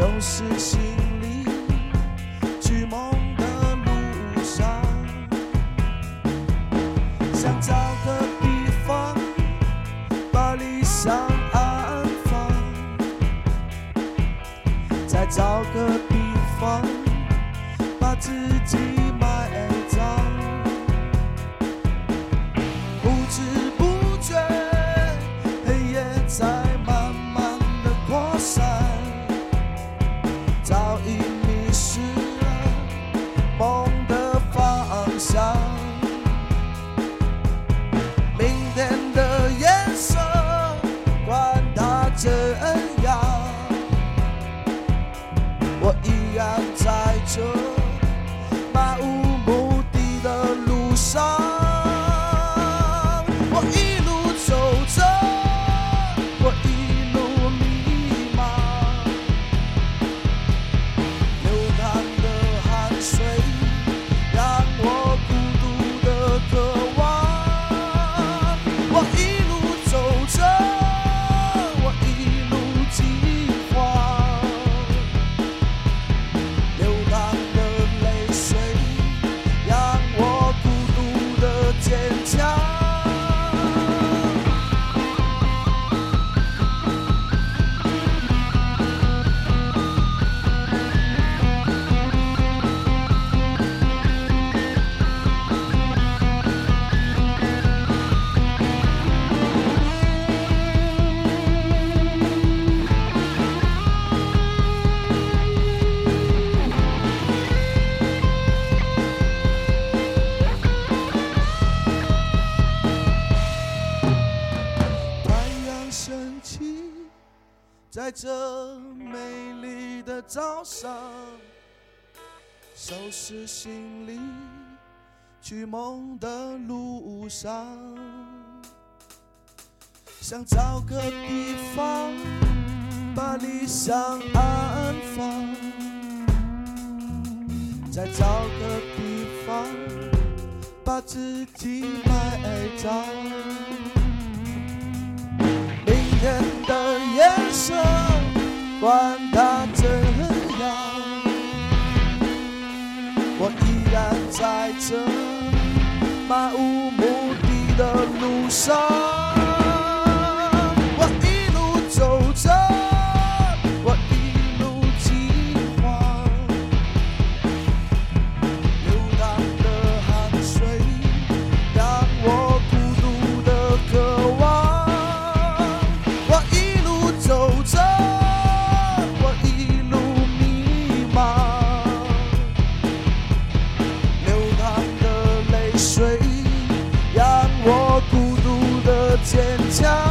收拾行李，去梦的路上，想找个地方把理想安放，再找个地方把自己埋葬，不知不觉，黑夜在。我依然在这在这美丽的早上，收拾行李，去梦的路上，想找个地方把理想安放，再找个地方把自己埋葬。明天的颜色，管它怎样，我依然在这漫无目的的路上。水让我孤独的坚强。